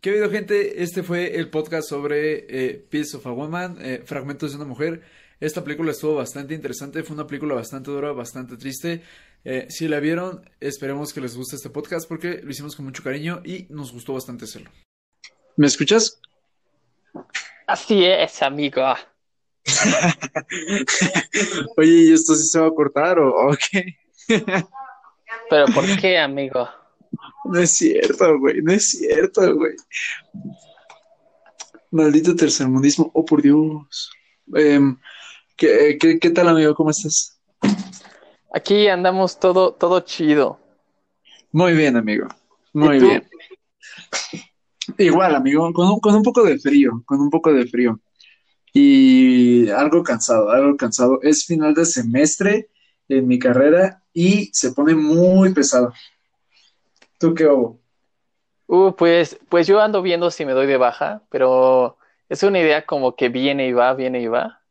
¿Qué video, gente? Este fue el podcast sobre eh, Piece of a Woman, eh, Fragmentos de una Mujer. Esta película estuvo bastante interesante, fue una película bastante dura, bastante triste. Eh, si la vieron, esperemos que les guste este podcast porque lo hicimos con mucho cariño y nos gustó bastante hacerlo. ¿Me escuchas? Así es, amigo. Oye, ¿y esto sí se va a cortar o, qué? ¿Pero por qué, amigo? No es cierto, güey, no es cierto, güey. Maldito tercermundismo, oh por Dios. Em, ¿qué, qué, tal, amigo? ¿Cómo estás? Aquí andamos todo, todo chido. Muy bien, amigo. Muy bien. Igual, amigo, con un, con un poco de frío, con un poco de frío. Y algo cansado, algo cansado. Es final de semestre en mi carrera y se pone muy pesado. ¿Tú qué hago? Uh, pues, pues yo ando viendo si me doy de baja, pero es una idea como que viene y va, viene y va.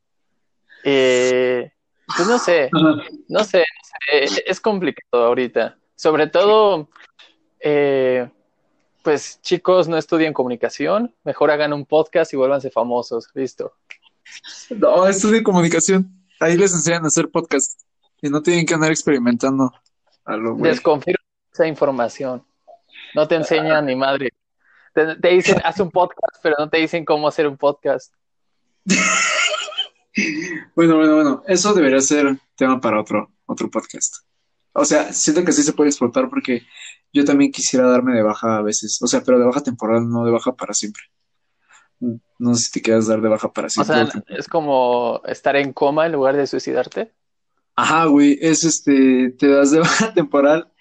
Eh, pues no sé, no sé, es complicado ahorita. Sobre todo, eh, pues chicos, no estudien comunicación, mejor hagan un podcast y vuélvanse famosos, listo. No, estudien comunicación, ahí les enseñan a hacer podcast y no tienen que andar experimentando. A lo esa información. No te enseñan ni madre. Te, dicen, haz un podcast, pero no te dicen cómo hacer un podcast. bueno, bueno, bueno. Eso debería ser tema para otro, otro podcast. O sea, siento que sí se puede explotar porque yo también quisiera darme de baja a veces. O sea, pero de baja temporal, no de baja para siempre. No sé si te quieras dar de baja para siempre. O sea, es como estar en coma en lugar de suicidarte. Ajá, güey, es este, te das de baja temporal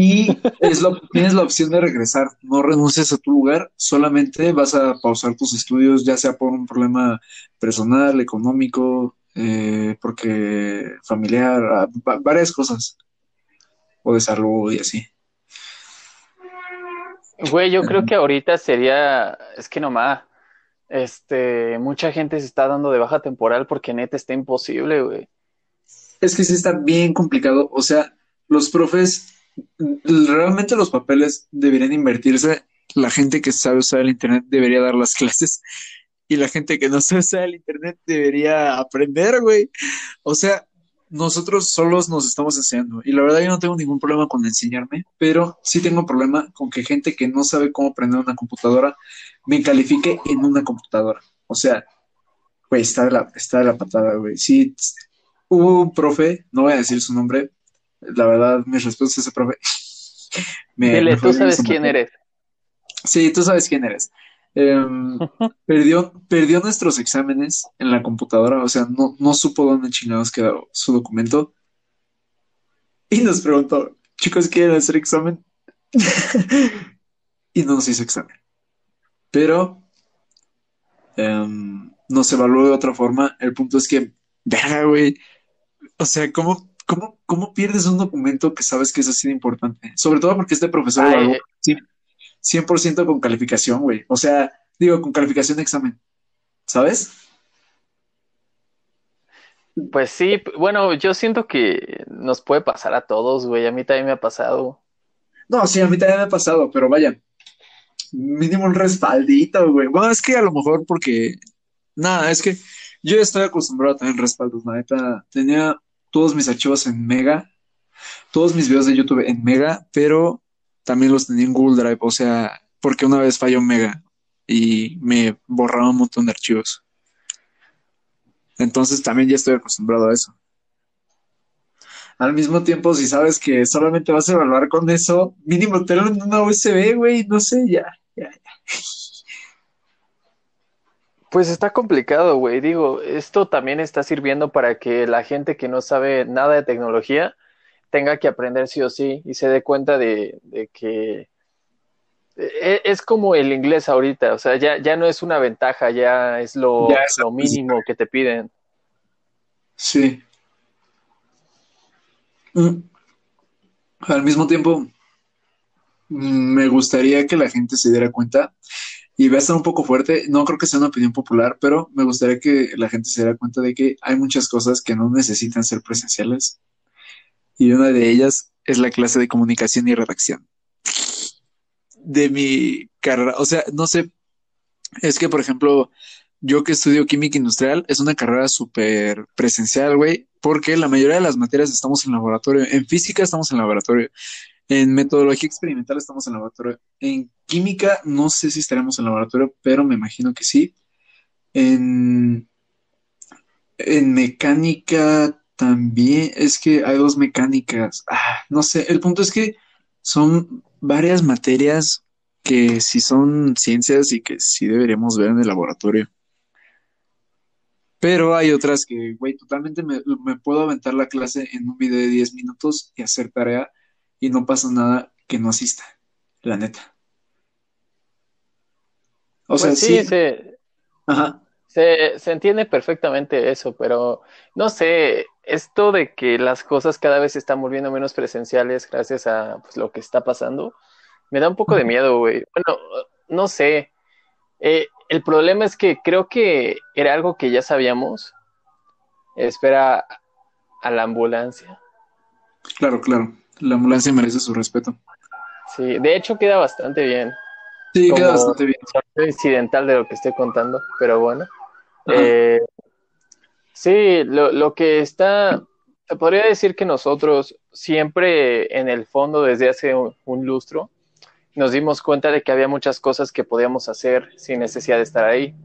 y es lo, tienes la opción de regresar, no renuncies a tu lugar, solamente vas a pausar tus estudios, ya sea por un problema personal, económico, eh, porque familiar, varias cosas, o de salud y así. Güey, yo creo que ahorita sería, es que nomás, este, mucha gente se está dando de baja temporal porque neta está imposible, güey. Es que sí está bien complicado, o sea, los profes realmente los papeles deberían invertirse. La gente que sabe usar el Internet debería dar las clases y la gente que no sabe usar el Internet debería aprender, güey. O sea, nosotros solos nos estamos enseñando y la verdad yo no tengo ningún problema con enseñarme, pero sí tengo problema con que gente que no sabe cómo aprender una computadora me califique en una computadora. O sea, güey, está de la, está de la patada, güey. Sí, hubo un profe, no voy a decir su nombre, la verdad, mis respetos a ese profe. Dile, tú sabes quién eres. Sí, tú sabes quién eres. Em, perdió, perdió nuestros exámenes en la computadora, o sea, no, no supo dónde chingados quedó su documento. Y nos preguntó, chicos, ¿quieren hacer examen? y no nos hizo examen. Pero um, nos evaluó de otra forma. El punto es que, verga, güey. O sea, ¿cómo ¿cómo, ¿cómo pierdes un documento que sabes que es así de importante? Sobre todo porque este profesor lo 100% con calificación, güey. O sea, digo, con calificación de examen. ¿Sabes? Pues sí, bueno, yo siento que nos puede pasar a todos, güey. A mí también me ha pasado. No, sí, a mí también me ha pasado, pero vaya, mínimo un respaldito, güey. Bueno, es que a lo mejor porque, nada, es que yo estoy acostumbrado a tener respaldos, la neta. Tenía todos mis archivos en Mega, todos mis videos de YouTube en Mega, pero también los tenía en Google Drive, o sea, porque una vez falló Mega y me borraba un montón de archivos. Entonces también ya estoy acostumbrado a eso. Al mismo tiempo, si sabes que solamente vas a evaluar con eso, mínimo tenerlo en una USB, güey, no sé, ya, ya, ya. Pues está complicado, güey. Digo, esto también está sirviendo para que la gente que no sabe nada de tecnología tenga que aprender sí o sí y se dé cuenta de, que e, es como el inglés ahorita, o sea, ya, ya no es una ventaja, ya es lo, lo mínimo que te piden. Sí. Mm. Al mismo tiempo, mm, me gustaría que la gente se diera cuenta y va a estar un poco fuerte, no creo que sea una opinión popular, pero me gustaría que la gente se diera cuenta de que hay muchas cosas que no necesitan ser presenciales. Y una de ellas es la clase de comunicación y redacción. de mi carrera. O sea, no sé, es que, por ejemplo, yo que estudio química industrial, es una carrera súper presencial, güey, porque la mayoría de las materias estamos en laboratorio. En física estamos en laboratorio. En metodología experimental estamos en laboratorio. En química no sé si estaremos en laboratorio, pero me imagino que sí. En, en mecánica también, es que hay dos mecánicas. Ah, no sé, el punto es que son varias materias que sí son ciencias y que sí deberíamos ver en el laboratorio. Pero hay otras que, güey, totalmente me, puedo aventar la clase en un video de 10 minutos y hacer tarea y no pasa nada que no asista, la neta. O sea, pues sí, Se, Ajá. Se, se entiende perfectamente eso, pero no sé, esto de que las cosas cada vez se están volviendo menos presenciales gracias a pues, lo que está pasando, me da un poco de miedo, güey. Bueno, no sé. Eh, el problema es que creo que era algo que ya sabíamos. Espera a la ambulancia. Claro, claro. La ambulancia merece su respeto. Sí, de hecho queda bastante bien. Sí, queda bastante bien. incidental de lo que estoy contando, pero bueno. Eh, sí, lo, lo que está, se podría decir que nosotros siempre en el fondo desde hace un lustro nos dimos cuenta de que había muchas cosas que podíamos hacer sin necesidad de estar ahí.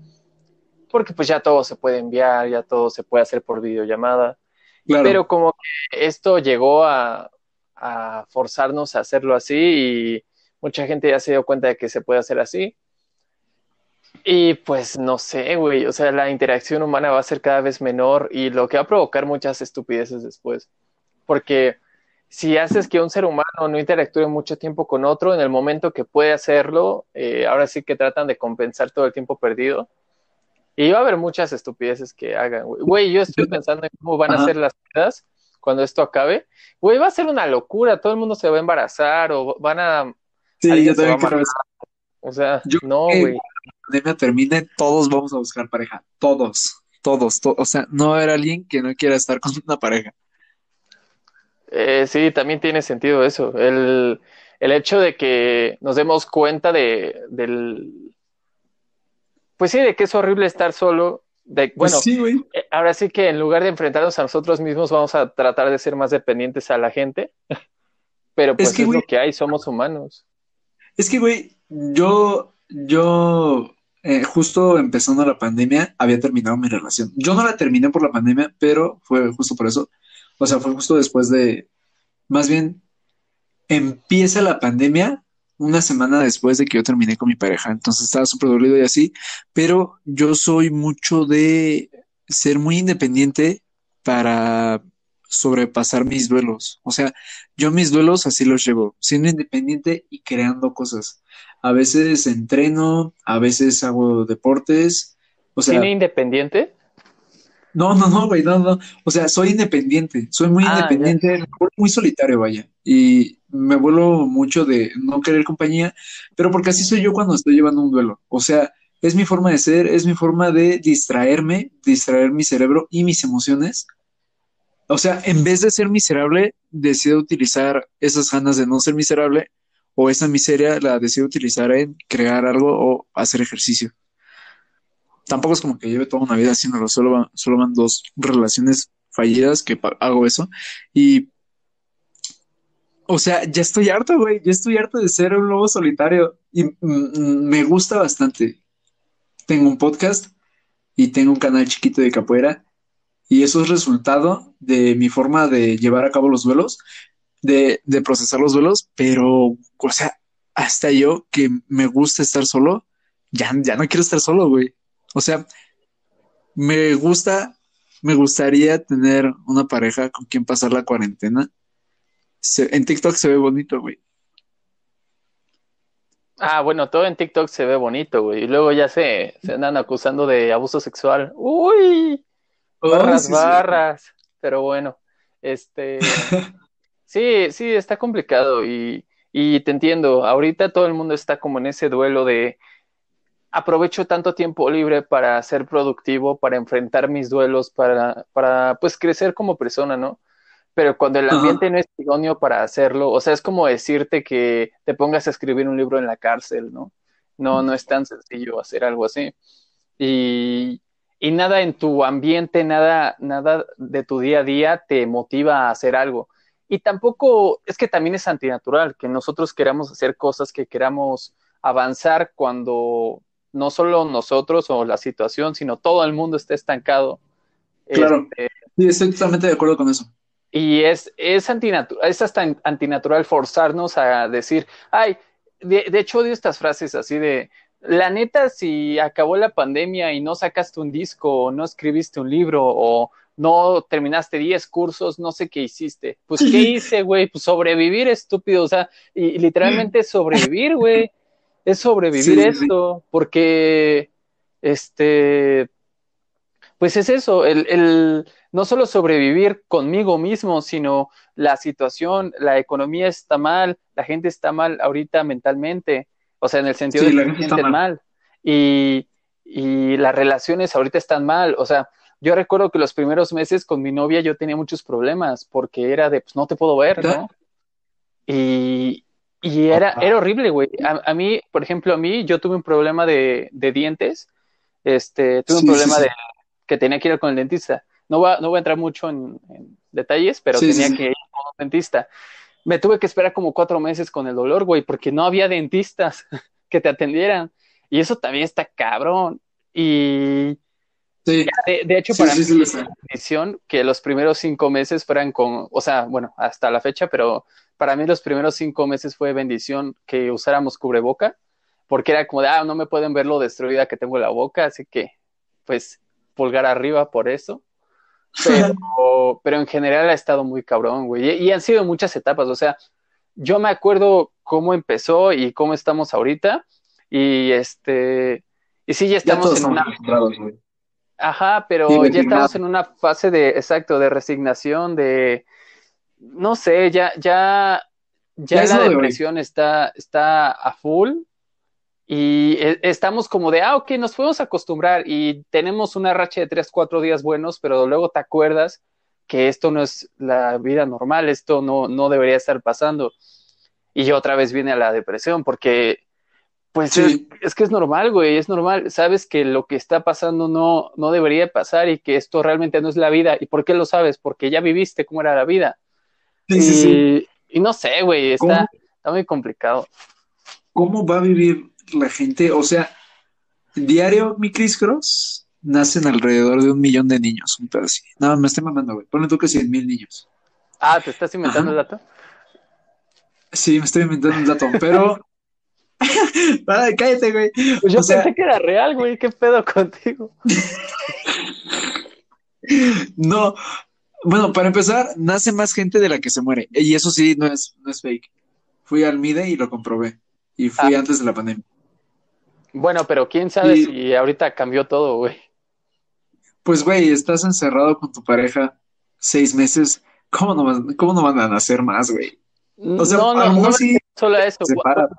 Porque pues ya todo se puede enviar, ya todo se puede hacer por videollamada. Pero como que esto llegó a, a forzarnos a hacerlo así y mucha gente ya se dio cuenta de que se puede hacer así. Y pues no sé, güey, o sea, la interacción humana va a ser cada vez menor y lo que va a provocar muchas estupideces después. Porque si haces que un ser humano no interactúe mucho tiempo con otro, en el momento que puede hacerlo, eh, ahora sí que tratan de compensar todo el tiempo perdido. Y va a haber muchas estupideces que hagan, güey. Güey, yo estoy pensando en cómo van a ser las cosas cuando esto acabe. Güey, va a ser una locura, todo el mundo se va a embarazar o van a... Sí, yo también creo O sea, no, güey. Cuando la pandemia termine, todos vamos a buscar pareja. Todos, todos, todos. O sea, no va a haber alguien que no quiera estar con una pareja. Eh, sí, también tiene sentido eso. El, el hecho de que nos demos cuenta de, del... Pues sí, de que es horrible estar solo. De, pues bueno, eh, ahora sí que en lugar de enfrentarnos a nosotros mismos, vamos a tratar de ser más dependientes a la gente. Pero pues es, lo que hay, somos humanos. Es que, güey, yo, yo, eh, justo empezando la pandemia, había terminado mi relación. Yo no la terminé por la pandemia, pero fue justo por eso. O sea, fue justo después de, más bien, empieza la pandemia una semana después de que yo terminé con mi pareja. Entonces estaba súper dolido y así, pero yo soy mucho de ser muy independiente para sobrepasar mis duelos. O sea, yo mis duelos así los llevo, siendo independiente y creando cosas. A veces entreno, a veces hago deportes. O sea, ¿Tiene independiente? No, no, no, güey, no, no. O sea, soy independiente, soy muy ah, independiente, muy solitario, vaya. Y me vuelo mucho de no querer compañía, pero porque así soy yo cuando estoy llevando un duelo. O sea, es mi forma de ser, es mi forma de distraerme, distraer mi cerebro y mis emociones. O sea, en vez de ser miserable, decido utilizar esas ganas de no ser miserable o esa miseria la decido utilizar en crear algo o hacer ejercicio tampoco es como que lleve toda una vida haciéndolo, solo van, solo van dos relaciones fallidas que hago eso. Y, o sea, ya estoy harto, güey, ya estoy harto de ser un lobo solitario y me gusta bastante. Tengo un podcast y tengo un canal chiquito de capoeira y eso es resultado de mi forma de llevar a cabo los duelos, de, de procesar los duelos, pero, o sea, hasta yo que me gusta estar solo, ya, ya no quiero estar solo, güey. O sea, me gusta, me gustaría tener una pareja con quien pasar la cuarentena. en TikTok se ve bonito, güey. Ah, bueno, todo en TikTok se ve bonito, güey. Y luego ya se, se andan acusando de abuso sexual. Uy, oh, barras, barras. Pero bueno, este, sí, sí, está complicado y, y te entiendo. Ahorita todo el mundo está como en ese duelo de aprovecho tanto tiempo libre para ser productivo, para enfrentar mis duelos, para, para pues crecer como persona, ¿no? pero cuando el ambiente no es idóneo para hacerlo, o sea, es como decirte que te pongas a escribir un libro en la cárcel, ¿no? No, no es tan sencillo hacer algo así. Y, y nada en tu ambiente, nada, nada de tu día a día te motiva a hacer algo. Y tampoco, es que también es antinatural que nosotros queramos hacer cosas, que queramos avanzar cuando no solo nosotros o la situación, sino todo el mundo está estancado. Claro. Este, sí, estoy totalmente de acuerdo con eso. Y es, es, antinatural, es hasta antinatural forzarnos a decir, ay, de, de, hecho odio estas frases así de, la neta, si acabó la pandemia y no sacaste un disco o no escribiste un libro o no terminaste 10 cursos, no sé qué hiciste. Pues, ¿qué hice, güey? Pues sobrevivir, estúpido. O sea, y, literalmente sobrevivir, güey. Es sobrevivir esto, porque, este, pues es eso, el, el, no solo sobrevivir conmigo mismo, sino la situación, la economía está mal, la gente está mal ahorita mentalmente, o sea, en el sentido de que se sienten mal. Y, y las relaciones ahorita están mal, o sea, yo recuerdo que los primeros meses con mi novia yo tenía muchos problemas porque era de, pues no te puedo ver, ¿no? Y, y era, era horrible, güey. A, mí, por ejemplo, a mí, yo tuve un problema de, de dientes. Este, tuve un problema de que tenía que ir con el dentista. No voy a, no voy a entrar mucho en, detalles, pero tenía que ir con un dentista. Me tuve que esperar como cuatro meses con el dolor, güey, porque no había dentistas que te atendieran. Y eso también está cabrón. Y Sí. De, hecho, para mí bendición que los primeros cinco meses fueran con, o sea, bueno, hasta la fecha, pero para mí los primeros cinco meses fue bendición que usáramos cubreboca, porque era como de, ah, no me pueden ver lo destruida que tengo la boca, así que, pues, pulgar arriba por eso. Pero, pero en general ha estado muy cabrón, güey. Y, han sido muchas etapas, o sea, yo me acuerdo cómo empezó y cómo estamos ahorita, y este, y sí, ya estamos en una... Ajá, pero ya estamos en una fase de, exacto, de resignación, de, no sé, ya, ya, ya, la depresión está, está a full y e, estamos como de, ah, ok, nos podemos acostumbrar y tenemos una racha de tres, cuatro días buenos, pero luego te acuerdas que esto no es la vida normal, esto no, no debería estar pasando. Y otra vez viene a la depresión porque pues es, que es normal, güey, es normal. Sabes que lo que está pasando no, no debería pasar y que esto realmente no es la vida. ¿Y por qué lo sabes? Porque ya viviste cómo era la vida. Sí, y, sí, sí. y no sé, güey, está, está muy complicado. ¿Cómo va a vivir la gente? O sea, diario, mi Chris Cross, nacen alrededor de un millón de niños, un así. No, me estoy mamando, güey. Ponle tú que cien mil niños. Ah, ¿te estás inventando el dato? Sí, me estoy inventando el dato, pero Cállate, güey. Pues yo pensé que era real, güey. ¿Qué pedo contigo? no. Bueno, para empezar, nace más gente de la que se muere. Y eso sí, no es, no es fake. Fui al MIDE y lo comprobé. Y fui ah. antes de la pandemia. Bueno, pero quién sabe si ahorita cambió todo, güey. Pues, güey, estás encerrado con tu pareja seis meses. ¿Cómo no, cómo no van a nacer más, güey? O sea, no, no, no, solo eso.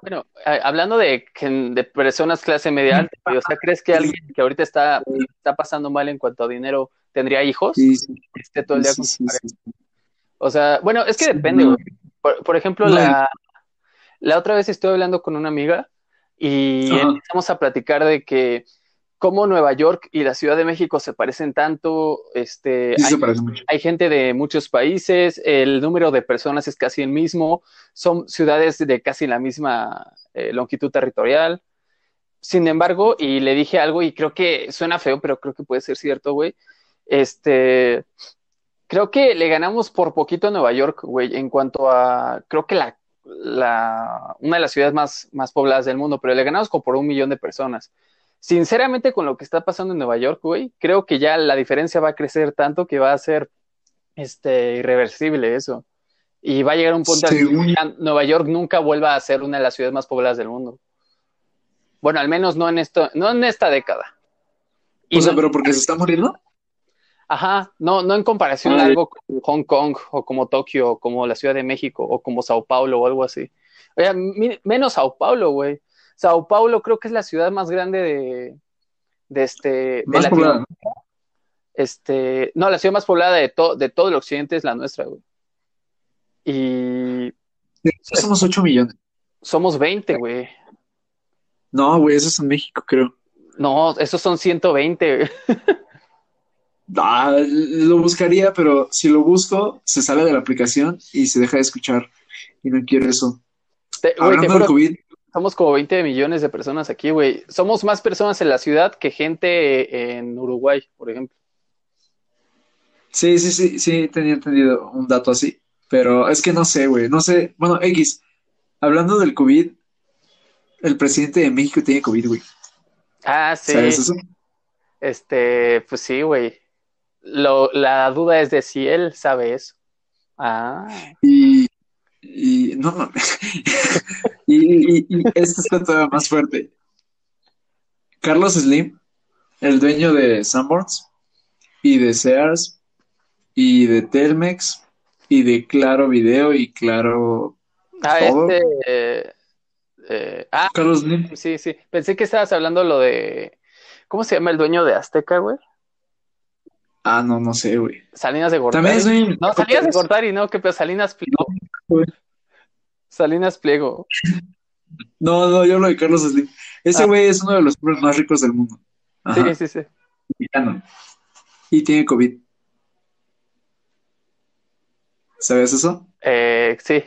Bueno, hablando de, de personas clase media alta, o sea, ¿crees que alguien que ahorita está, está pasando mal en cuanto a dinero tendría hijos? Sí, sí. Esté todo el día con O sea, bueno, es que depende, güey. Por, ejemplo, la, la otra vez estuve hablando con una amiga y empezamos a platicar de que cómo Nueva York y la Ciudad de México se parecen tanto, este, hay, gente de muchos países, el número de personas es casi el mismo, son ciudades de casi la misma eh, longitud territorial. Sin embargo, y le dije algo y creo que suena feo, pero creo que puede ser cierto, güey. Este, creo que le ganamos por poquito a Nueva York, güey, en cuanto a, creo que la, la, una de las ciudades más, más pobladas del mundo, pero le ganamos como por un millón de personas sinceramente con lo que está pasando en Nueva York, güey, creo que ya la diferencia va a crecer tanto que va a ser este irreversible eso. Y va a llegar un punto en que Nueva York nunca vuelva a ser una de las ciudades más pobladas del mundo. Bueno, al menos no en esto, no en esta década. o sea, pero porque se está muriendo. Ajá, no, no en comparación a algo como Hong Kong o como Tokio o como la Ciudad de México o como Sao Paulo o algo así. Oye, menos Sao Paulo, güey. Sao Paulo creo que es la ciudad más grande de, de este de Latinoamérica. Este, no, la ciudad más poblada de, todo de todo el occidente es la nuestra, güey. Y somos 8 millones. somos 20, güey. No, güey, eso es en México, creo. No, esos son 120. Ah, lo buscaría, pero si lo busco, se sale de la aplicación y se deja de escuchar. Y no quiero eso. Te- güey, te Hablando del COVID, somos como 20 millones de personas aquí, güey. Somos más personas en la ciudad que gente en Uruguay, por ejemplo. sí, sí, sí, sí, tenía entendido un dato así. Pero es que no sé, güey, no sé. Bueno, X, hablando del COVID, el presidente de México tiene COVID, güey. Ah, sí. ¿Sabes eso? Este, pues sí, güey. Lo, la duda es de si él sabe eso. Ah, Y, y no mames. y, y, y esto está todavía más fuerte. Carlos Slim, el dueño de Sanborns y de Sears y de Telmex y de Claro Video y Claro ah todo. este. eh, eh, ah, Carlos Slim. sí, sí. Pensé que estabas hablando lo de. ¿Cómo se llama el dueño de Azteca, güey? Ah, no, no sé, güey. Salinas de Gortari. También es. No, Salinas de Gortari, no, que Salinas Pliego. Güey. Salinas Pliego. No, no, yo hablo de Carlos Slim. Ese Ah. güey es uno de los hombres más ricos del mundo. Ajá, Sí, sí, sí. mexicano. Y tiene COVID. ¿Sabes eso? Eh, sí.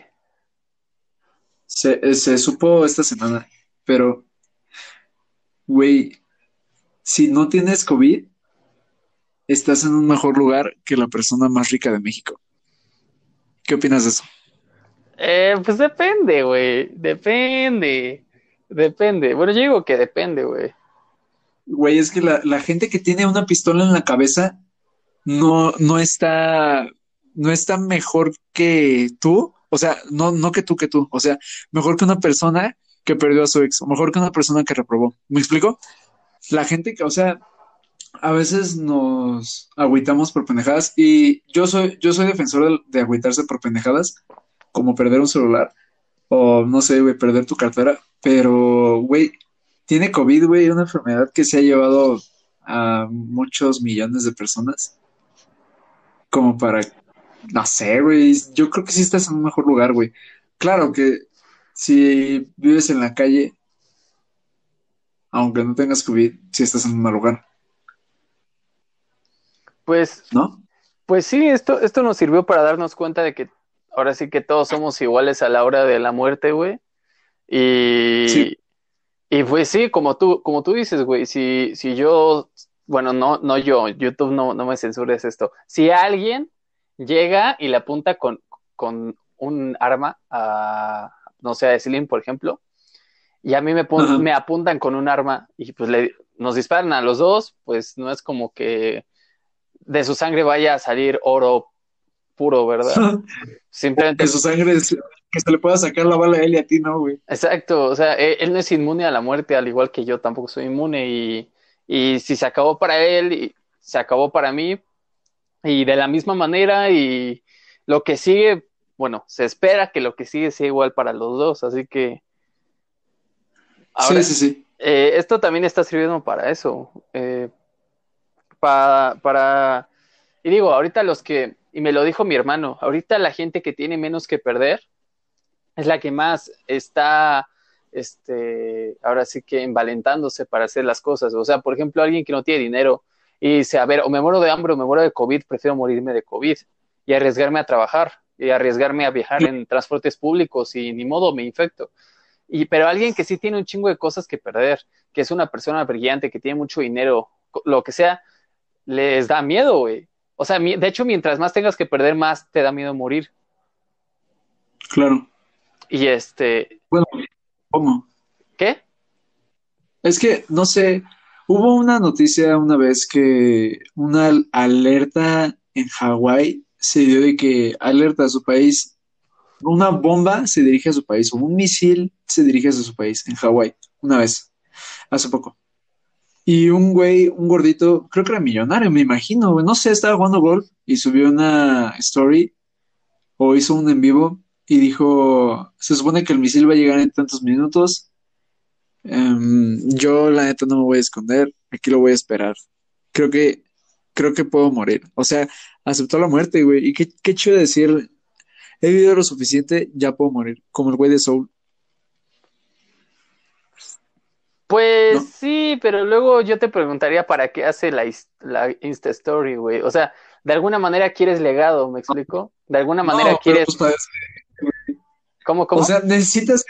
Se, eh, se supo esta semana, pero, güey, si no tienes COVID, estás en un mejor lugar que la persona más rica de México. ¿Qué opinas de eso? Eh, pues depende, güey. Depende. Depende. Bueno, yo digo que depende, güey. Güey, es que la, gente que tiene una pistola en la cabeza no, no está, no está mejor que tú. O sea, no, no que tú, que tú. O sea, mejor que una persona que perdió a su ex, o mejor que una persona que reprobó. ¿Me explico? La gente que, o sea, a veces nos agüitamos por pendejadas y yo soy, yo soy defensor de, de agüitarse por pendejadas, como perder un celular o no sé, güey, perder tu cartera, pero, güey, tiene COVID, güey, una enfermedad que se ha llevado a muchos millones de personas, como para, no sé, güey, yo creo que sí estás en un mejor lugar, güey. Claro que si vives en la calle, aunque no tengas COVID, sí estás en un mal lugar, Pues, ¿no? pues sí, esto, esto nos sirvió para darnos cuenta de que ahora sí que todos somos iguales a la hora de la muerte, güey. Y, Sí. y pues sí, como tú, como tú dices, güey, si, si yo, bueno, no, no yo, YouTube no, no me censures esto. Si alguien llega y le apunta con, con un arma a, no sé, a Slim, por ejemplo, y a mí me, pon- me apuntan con un arma y pues le, nos disparan a los dos, pues no es como que de su sangre vaya a salir oro puro, ¿verdad? Simplemente, Que su sangre, es- que se le pueda sacar la bala a él y a ti, ¿no, güey? exacto, o sea, él, él no es inmune a la muerte, al igual que yo tampoco soy inmune y, y si se acabó para él, y se acabó para mí y de la misma manera y lo que sigue, bueno, se espera que lo que sigue sea igual para los dos, así que ahora, Sí, sí, sí. eh, esto también está sirviendo para eso, eh, para, para, y digo, ahorita los que, y me lo dijo mi hermano, ahorita la gente que tiene menos que perder es la que más está, este, ahora sí que envalentándose para hacer las cosas. O sea, por ejemplo, alguien que no tiene dinero y dice, a ver, o me muero de hambre o me muero de COVID, prefiero morirme de COVID y arriesgarme a trabajar y arriesgarme a viajar en transportes públicos y ni modo me infecto. Y, pero alguien que sí tiene un chingo de cosas que perder, que es una persona brillante, que tiene mucho dinero, lo que sea, les da miedo, güey. O sea, de hecho, mientras más tengas que perder, más te da miedo morir. Claro. Y este, Bueno, ¿cómo? ¿qué? Es que, no sé, hubo una noticia una vez que una al- alerta en Hawái se dio de que alerta a su país, una bomba se dirige a su país, o un misil se dirige a su país en Hawái, una vez, hace poco. Y un güey, un gordito, creo que era millonario, me imagino, güey, no sé, estaba jugando golf y subió una story o hizo un en vivo y dijo, se supone que el misil va a llegar en tantos minutos. Em, yo la neta no me voy a esconder, aquí lo voy a esperar. Creo que, creo que puedo morir. O sea, aceptó la muerte, güey. Y qué, qué chido decir, he vivido lo suficiente, ya puedo morir, como el güey de Soul. Pues ¿No? sí, pero luego yo te preguntaría para qué hace la, la Insta Story, güey. O sea, de alguna manera quieres legado, ¿me explico? De alguna manera No, quieres... pues ¿Cómo, cómo? O sea, necesitas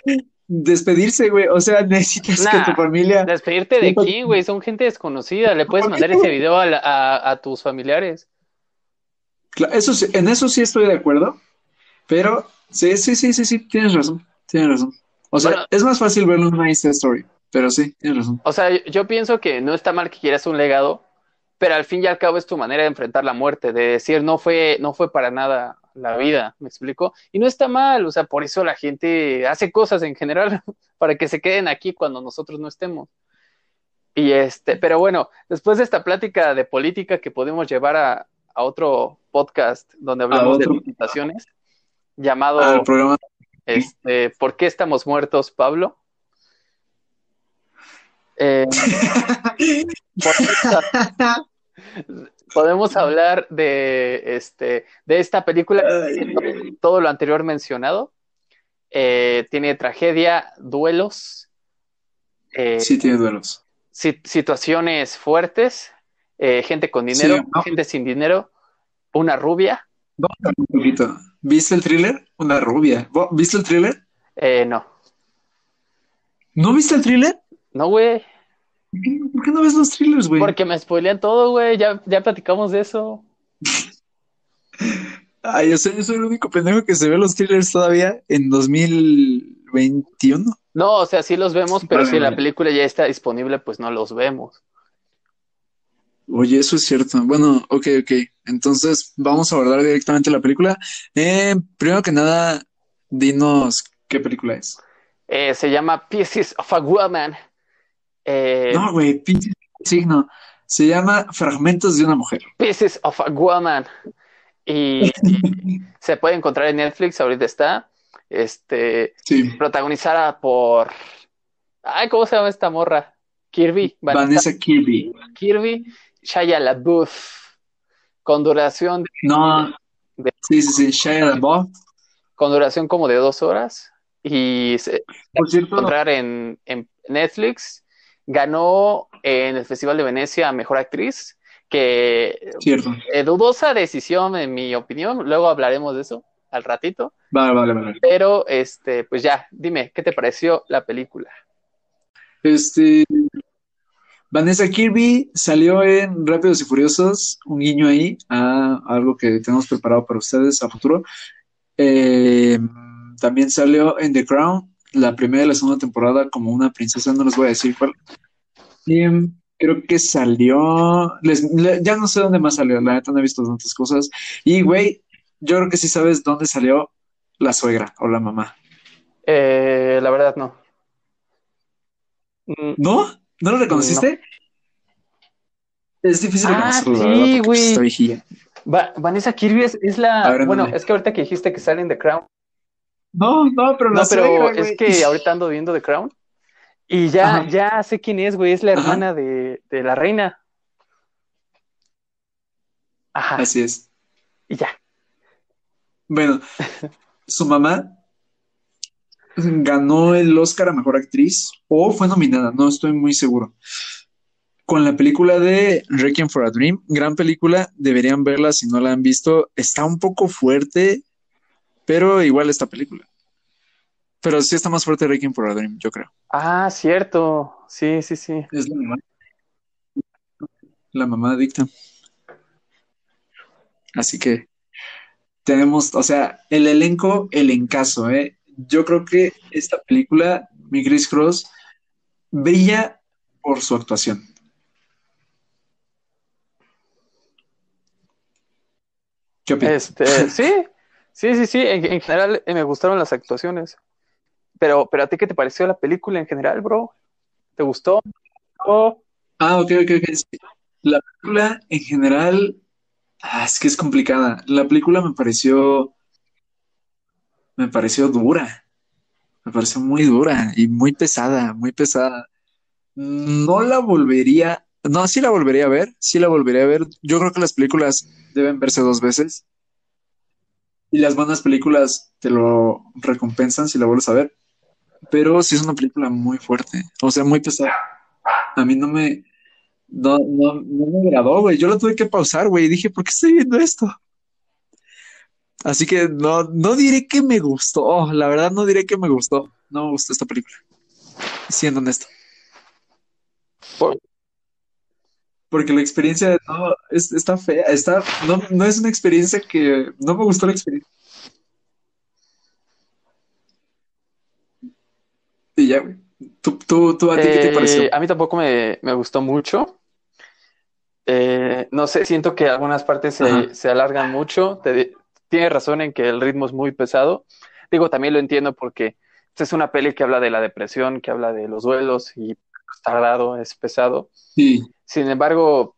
despedirse, güey. O sea, necesitas Nah, que tu familia. Despedirte de quién, güey. Son gente desconocida. Le puedes ¿Por qué mandar ese video a, la- a, a tus familiares. Cla- Eso sí- en eso sí estoy de acuerdo. Pero sí, sí, sí, sí, sí, tienes razón. Tienes razón. O sea, Bueno. es más fácil verlo en una Insta Story. Pero sí, tienes razón. O sea, yo- pienso que no está mal que quieras un legado, pero al fin y al cabo es tu manera de enfrentar la muerte, de decir no fue, no fue para nada la vida, ¿me explico? Y no está mal, o sea, por eso la gente hace cosas en general, para que se queden aquí cuando nosotros no estemos. Y este, pero bueno, después de esta plática de política que podemos llevar a, a otro podcast donde hablamos de otro. licitaciones, llamado programa. este, ¿Por qué estamos muertos, Pablo? Eh, podemos, podemos hablar de, este, de esta película, todo lo anterior mencionado. Eh, tiene tragedia, duelos, eh, Sí, tiene duelos. si- situaciones fuertes, gente con dinero, Sí, ¿no? gente sin dinero, una rubia. Un poquito. ¿Viste el thriller? Una rubia. ¿Vo- ¿Viste el thriller? Eh, no, ¿No viste el thriller? No, güey, ¿Por qué, no ves los thrillers, güey? porque me spoilean todo, güey, ya, ya platicamos de eso. Ay, yo soy, yo soy el único pendejo que se ve los thrillers todavía en 2021. No, o sea, sí los vemos, pero Vale, si la película ya está disponible, pues no los vemos. Oye, eso es cierto. Bueno, ok, ok. Entonces vamos a abordar directamente la película. Eh, primero que nada, dinos qué película es. Eh, se llama Pieces of a Woman. Eh, No, güey, pinche signo. Se llama Fragmentos de una mujer. Pieces of a Woman. Y, y se puede encontrar en Netflix, ahorita está. Este, Sí. protagonizada por. Ay, ¿cómo se llama esta morra? Kirby. Vanessa Vanessa Kirby. Kirby. Shia LaBeouf. Con duración, No. De- Sí, sí, sí. Shia LaBeouf. con duración como de dos horas. Y se, Por cierto, encontrar en, en Netflix. Ganó en el Festival de Venecia a Mejor Actriz, que cierto. eh, dudosa decisión en mi opinión, luego hablaremos de eso al ratito, Vale, vale, vale. pero este, pues ya, dime, ¿qué te pareció la película? Este. Vanessa Kirby salió en Rápidos y Furiosos, un guiño ahí a algo que tenemos preparado para ustedes a futuro. Eh, también salió en The Crown, la primera y la segunda temporada, como una princesa, no les voy a decir cuál. Y em, creo que salió, les- le- ya no sé dónde más salió, la neta no he visto tantas cosas. Y güey, yo creo que sí sabes dónde salió la suegra o la mamá. Eh, la verdad no. Mm, ¿No? ¿No lo reconociste? Es difícil Ah, reconocerlo, sí, güey. está viejilla. Va- Vanessa Kirby es, es la, ver, bueno, es que ahorita que dijiste que sale en The Crown, No, no, pero la no, pero suegra, es güey. que ahorita ando viendo The Crown y ya, Ajá. ya sé quién es, güey, es la hermana de, de la reina. Ajá, Así es. y ya. Bueno, su mamá ganó el Oscar a Mejor Actriz o fue nominada, no estoy muy seguro. Con la película de Requiem for a Dream, gran película, deberían verla si no la han visto. Está un poco fuerte, pero igual esta película. Pero sí está más fuerte Requiem for a Dream, yo creo. Ah, cierto, sí, sí, sí. Es la mamá. La mamá adicta. Así que tenemos, o sea, el elenco, el encaso, ¿eh? Yo creo que esta película, mi Chris Cross, brilla por su actuación. ¿Qué opinas? Este, sí, sí, sí, sí, en, en general eh, me gustaron las actuaciones. Pero, pero a ti, ¿qué te pareció la película en general, bro? ¿Te gustó? ¿O Ah, ok, ok, ok. La película en general, ah, es que es complicada. La película me pareció, me pareció dura. Me pareció muy dura y muy pesada, muy pesada. No la volvería, no, sí la volvería a ver, sí la volvería a ver. Yo creo que las películas deben verse dos veces. Y las buenas películas te lo recompensan si la vuelves a ver. Pero sí es una película muy fuerte, o sea, muy pesada. A mí no me, no, no, me agradó, güey. Yo lo tuve que pausar, güey. Dije, ¿por qué estoy viendo esto? Así que no, no diré que me gustó. la verdad, no diré que me gustó. No me gustó esta película. Siendo honesto. Porque la experiencia no, es, está fea. Está, no, no es una experiencia que. No me gustó la experiencia. Y ya, güey. ¿Tú, tú, tú a ti qué te pareció? Eh, a mí tampoco me, me gustó mucho. Eh, no sé, siento que algunas partes se, se alargan mucho. Te, tienes razón en que el ritmo es muy pesado. Digo, también lo entiendo porque es una peli que habla de la depresión, que habla de los duelos y grado, es pesado. Sí. Sin embargo,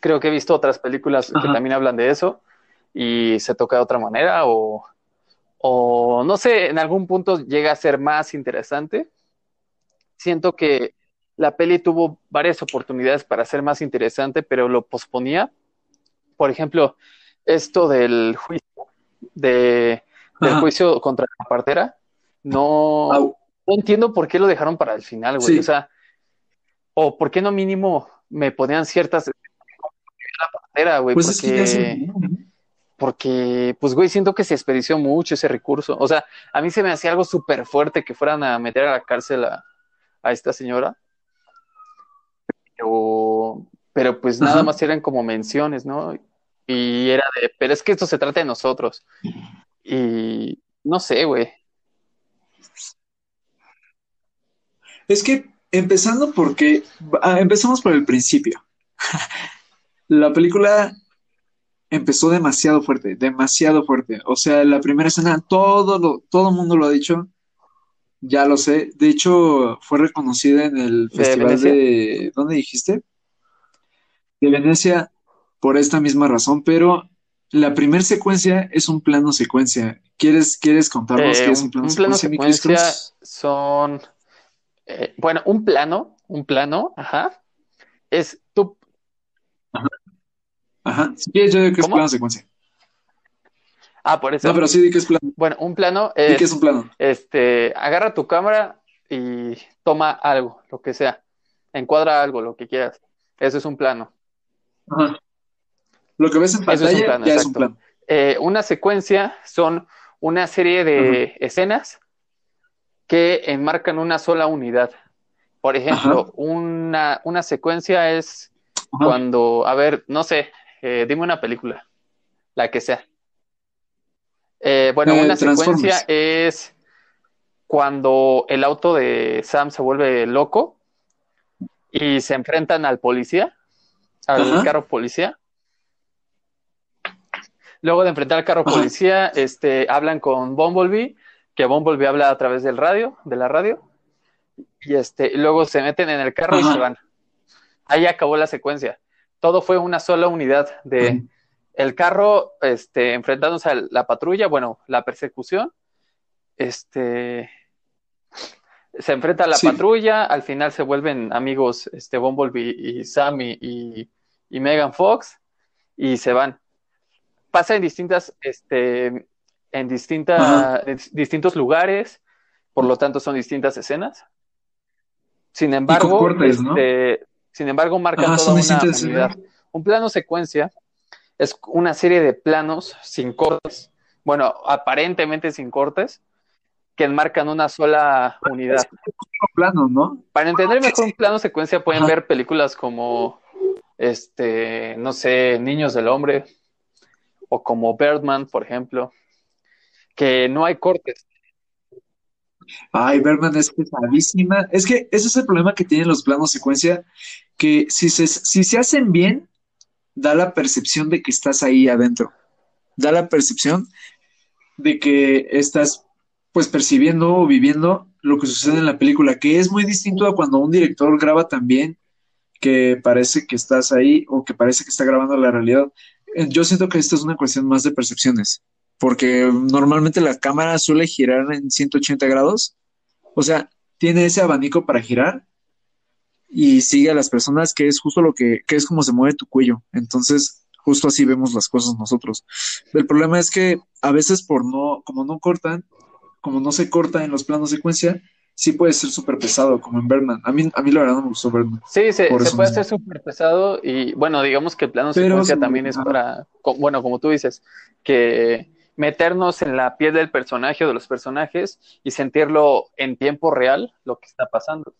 creo que he visto otras películas que también hablan de eso y se toca de otra manera o, o no sé, en algún punto llega a ser más interesante. Siento que la peli tuvo varias oportunidades para ser más interesante, pero lo posponía. Por ejemplo, esto del juicio, de, del juicio contra la partera, no, no, entiendo por qué lo dejaron para el final, güey. O sea, o por qué no mínimo me ponían ciertas la güey, pues porque, porque, pues, güey, siento que se expedició mucho ese recurso. O sea, a mí se me hacía algo súper fuerte que fueran a meter a la cárcel a, a esta señora. Pero, pero pues nada más eran como menciones, ¿no? Y era de, pero es que esto se trata de nosotros. Y no sé, güey. Es que empezando porque, ah, empezamos por el principio. la película empezó demasiado fuerte, demasiado fuerte. O sea, la primera escena, todo lo, todo el mundo lo ha dicho. Ya lo sé. De hecho, fue reconocida en el festival de. ¿Dónde dijiste? De Venecia por esta misma razón, pero la primera secuencia es un plano secuencia. ¿Quieres, quieres contarnos qué es un plano, un plano secuencia? son, eh, bueno, un plano, un plano, ajá, es tú. Ajá. Ajá. Quieres, yo digo que es plano secuencia. Ah, por eso. No, pero sí di que es plano. Bueno, un plano es. que es un plano? Este, agarra tu cámara y toma algo, lo que sea. Encuadra algo, lo que quieras. Eso es un plano. Ajá. Lo que ves en pantalla ya es un plan. Eh, una secuencia son una serie de escenas que enmarcan una sola unidad. Por ejemplo, una, una, secuencia es cuando, a ver, no sé, eh, dime una película, la que sea. Eh, bueno, una secuencia es cuando el auto de Sam se vuelve loco y se enfrentan al policía, al carro policía. Luego de enfrentar al carro policía, este, hablan con Bumblebee, que Bumblebee habla a través del radio, de la radio, y este, luego se meten en el carro y se van. Ahí acabó la secuencia. Todo fue una sola unidad de el carro, este, enfrentándose a la patrulla, bueno, la persecución, este, se enfrenta a la patrulla, al final se vuelven amigos, este, Bumblebee y Sammy y, y Megan Fox, y se van pasa en distintas, este, en distintas, distintos lugares, por lo tanto son distintas escenas. Sin embargo, este, sin embargo, marca toda una unidad. Un plano secuencia es una serie de planos sin cortes, bueno, aparentemente sin cortes, que enmarcan una sola unidad. Plano, ¿no? Para entender mejor un plano secuencia pueden ver películas como este, no sé, Niños del Hombre, o como Birdman, por ejemplo, que no hay cortes. Ay, Birdman es pesadísima. Es que ese es el problema que tienen los planos secuencia, que si se, si se hacen bien, da la percepción de que estás ahí adentro. Da la percepción de que estás pues percibiendo o viviendo lo que sucede en la película, que es muy distinto a cuando un director graba también que parece que estás ahí o que parece que está grabando la realidad. Yo siento que esto es una cuestión más de percepciones, porque normalmente la cámara suele girar en 180 grados, o sea, tiene ese abanico para girar y sigue a las personas, que es justo lo que, que es como se mueve tu cuello. Entonces, justo así vemos las cosas nosotros. El problema es que a veces por no, como no cortan, como no se corta en los planos secuencia, sí puede ser súper pesado, como en Berman. A mí, a mí la verdad no me gustó Berman. Sí, se, se puede hacer súper pesado y bueno, digamos que el plano secuencia también es para, bueno, como tú dices, que meternos en la piel del personaje o de los personajes y sentirlo en tiempo real lo que está pasando.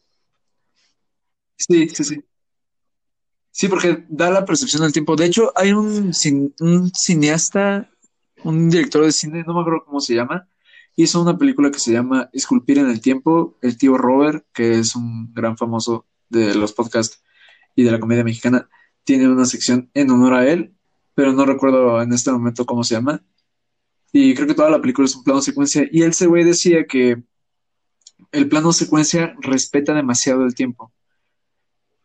Sí, sí, sí. Sí, porque da la percepción del tiempo. De hecho, hay un, un cineasta, un director de cine, no me acuerdo cómo se llama, hizo una película que se llama Esculpir en el Tiempo, el tío Robert, que es un gran famoso de los podcasts y de la comedia mexicana, tiene una sección en honor a él, pero no recuerdo en este momento cómo se llama. Y creo que toda la película es un plano secuencia. Y ese güey decía que el plano secuencia respeta demasiado el tiempo.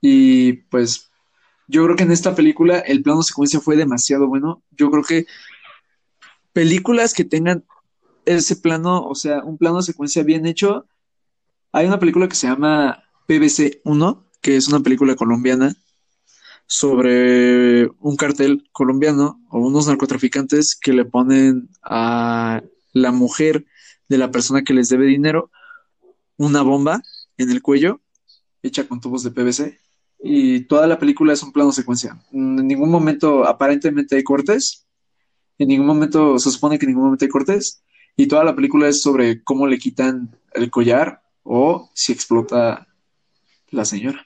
Y pues yo creo que en esta película el plano secuencia fue demasiado bueno. Yo creo que películas que tengan ese plano, o sea, un plano secuencia bien hecho. Hay una película que se llama PBC 1, que es una película colombiana sobre un cartel colombiano o unos narcotraficantes que le ponen a la mujer de la persona que les debe dinero una bomba en el cuello hecha con tubos de PVC y toda la película es un plano secuencia. En ningún momento aparentemente hay cortes, en ningún momento se supone que en ningún momento hay cortes y toda la película es sobre cómo le quitan el collar o si explota la señora.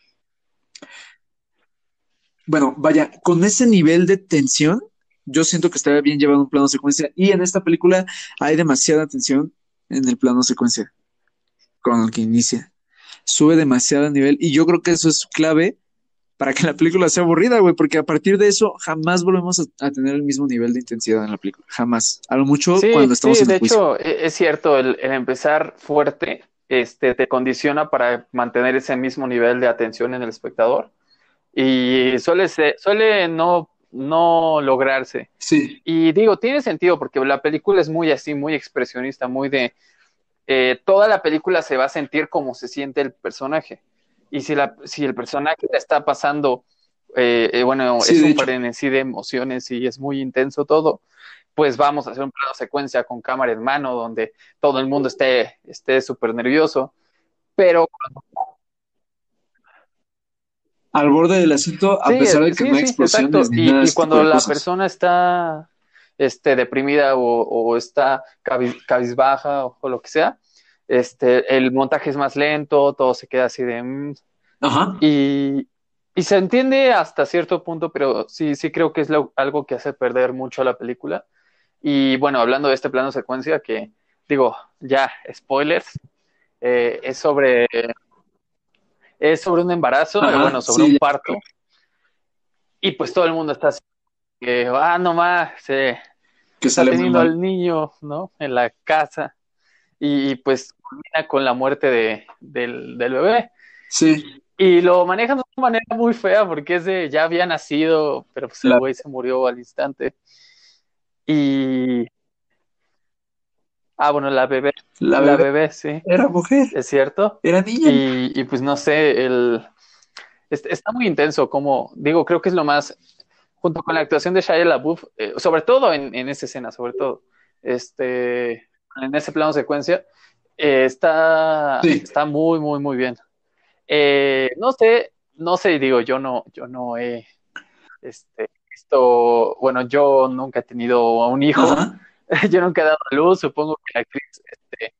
Bueno, vaya, con ese nivel de tensión, yo siento que está bien llevado un plano secuencia. Y en esta película hay demasiada tensión en el plano secuencia con el que inicia. Sube demasiado nivel. Y yo creo que eso es clave para que la película sea aburrida, güey, porque a partir de eso jamás volvemos a, tener el mismo nivel de intensidad en la película, jamás. A lo mucho cuando estamos sí, de hecho, e, es cierto, el, empezar fuerte este, te condiciona para mantener ese mismo nivel de atención en el espectador y suele, suele no, no lograrse. Sí. Y digo, tiene sentido porque la película es muy así, muy expresionista, muy de... Eh, toda la película se va a sentir como se siente el personaje. Y si, la, si el personaje está pasando, eh, eh, bueno, es un frenesí de emociones y es muy intenso todo, pues vamos a hacer un plano secuencia con cámara en mano donde todo el mundo esté esté súper nervioso. Pero al borde del asunto, a pesar de que no hay explosiones y, y, cuando la persona está este, deprimida o, está cabizbaja o, lo que sea, este, el montaje es más lento, todo se queda así de... Mm, y, se entiende hasta cierto punto, pero sí, sí creo que es algo que hace perder mucho a la película. Y bueno, hablando de este plano secuencia, que digo, ya, spoilers, eh, es sobre es sobre un embarazo, bueno, sobre un parto. Y pues todo el mundo está así, que, ah, nomás, se está teniendo al niño, ¿no? En la casa y pues culmina con la muerte de, del, bebé. Sí. Y lo manejan de una manera muy fea porque es de ya había nacido, pero pues el güey se murió al instante. Y. Ah, bueno, la bebé. La, bebé. sí. Era mujer. Es cierto. Era niña. Y, y pues no sé, el. Está muy intenso, como digo, creo que es lo más, junto con la actuación de Shia LaBeouf, eh, sobre todo en, en esa escena, sobre todo, este, en ese plano secuencia, eh, está, está muy, muy, muy bien. Eh, no sé, no sé, digo, yo no, yo no he este, visto, bueno, yo nunca he tenido un hijo, yo nunca he dado a luz, supongo que la actriz este,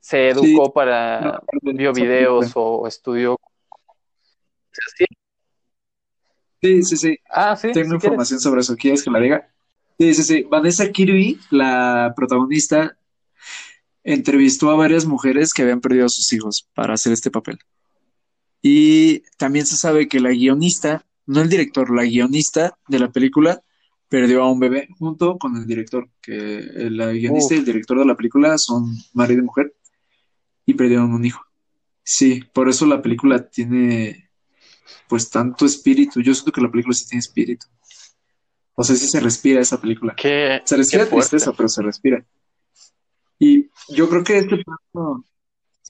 se educó para, vio videos o estudió. Sí, sí, sí. Ah, sí. Tengo información sobre eso. ¿Quieres que la diga? Sí, sí, sí. Vanessa Kirby, la protagonista, entrevistó a varias mujeres que habían perdido a sus hijos para hacer este papel. Y también se sabe que la guionista, no el director, la guionista de la película perdió a un bebé junto con el director, que la guionista y el director de la película son marido y mujer y perdieron un hijo. Sí, por eso la película tiene pues tanto espíritu. Yo siento que la película sí tiene espíritu. O sea, sí se respira esa película. se respira tristeza, pero se respira. Y yo creo que este plano,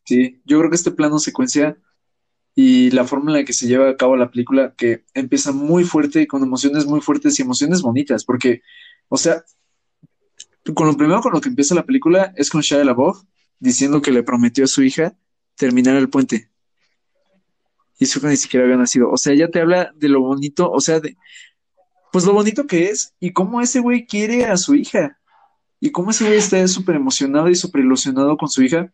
sí, yo creo que este plano secuencia y la forma en la que se lleva a cabo la película, que empieza muy fuerte, con emociones muy fuertes y emociones bonitas, porque, o sea, con lo primero con lo que empieza la película es con Shia LaBeouf diciendo que le prometió a su hija terminar el puente. Y su hija ni siquiera había nacido. O sea, ella te habla de lo bonito, o sea, de, pues lo bonito que es y cómo ese güey quiere a su hija. Y cómo ese güey está súper emocionado y súper ilusionado con su hija.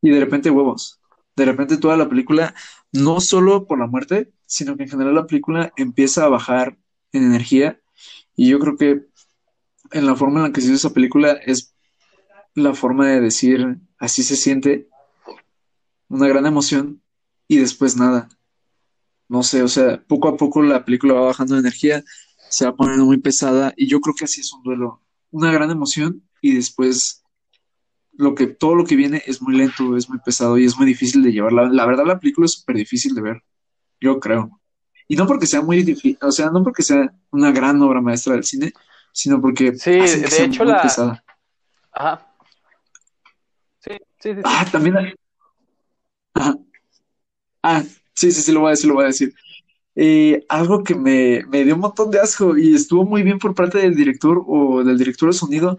Y de repente huevos. De repente toda la película, no solo por la muerte, sino que en general la película empieza a bajar en energía. Y yo creo que en la forma en la que se hizo esa película es la forma de decir así se siente una gran emoción y después nada. No sé, o sea, poco a poco la película va bajando de energía, se va poniendo muy pesada y yo creo que así es un duelo, una gran emoción y después lo que todo lo que viene es muy lento, es muy pesado y es muy difícil de llevar. La, la verdad la película es súper difícil de ver, yo creo. Y no porque sea muy difícil, o sea, no porque sea una gran obra maestra del cine, sino porque sí, de hecho la pesada. Ajá. Sí, sí, sí, Ah, también hay... Ajá. Ah, sí, sí, sí, lo voy a decir, lo voy a decir. Eh, algo que me, me, dio un montón de asco y estuvo muy bien por parte del director o del director de sonido.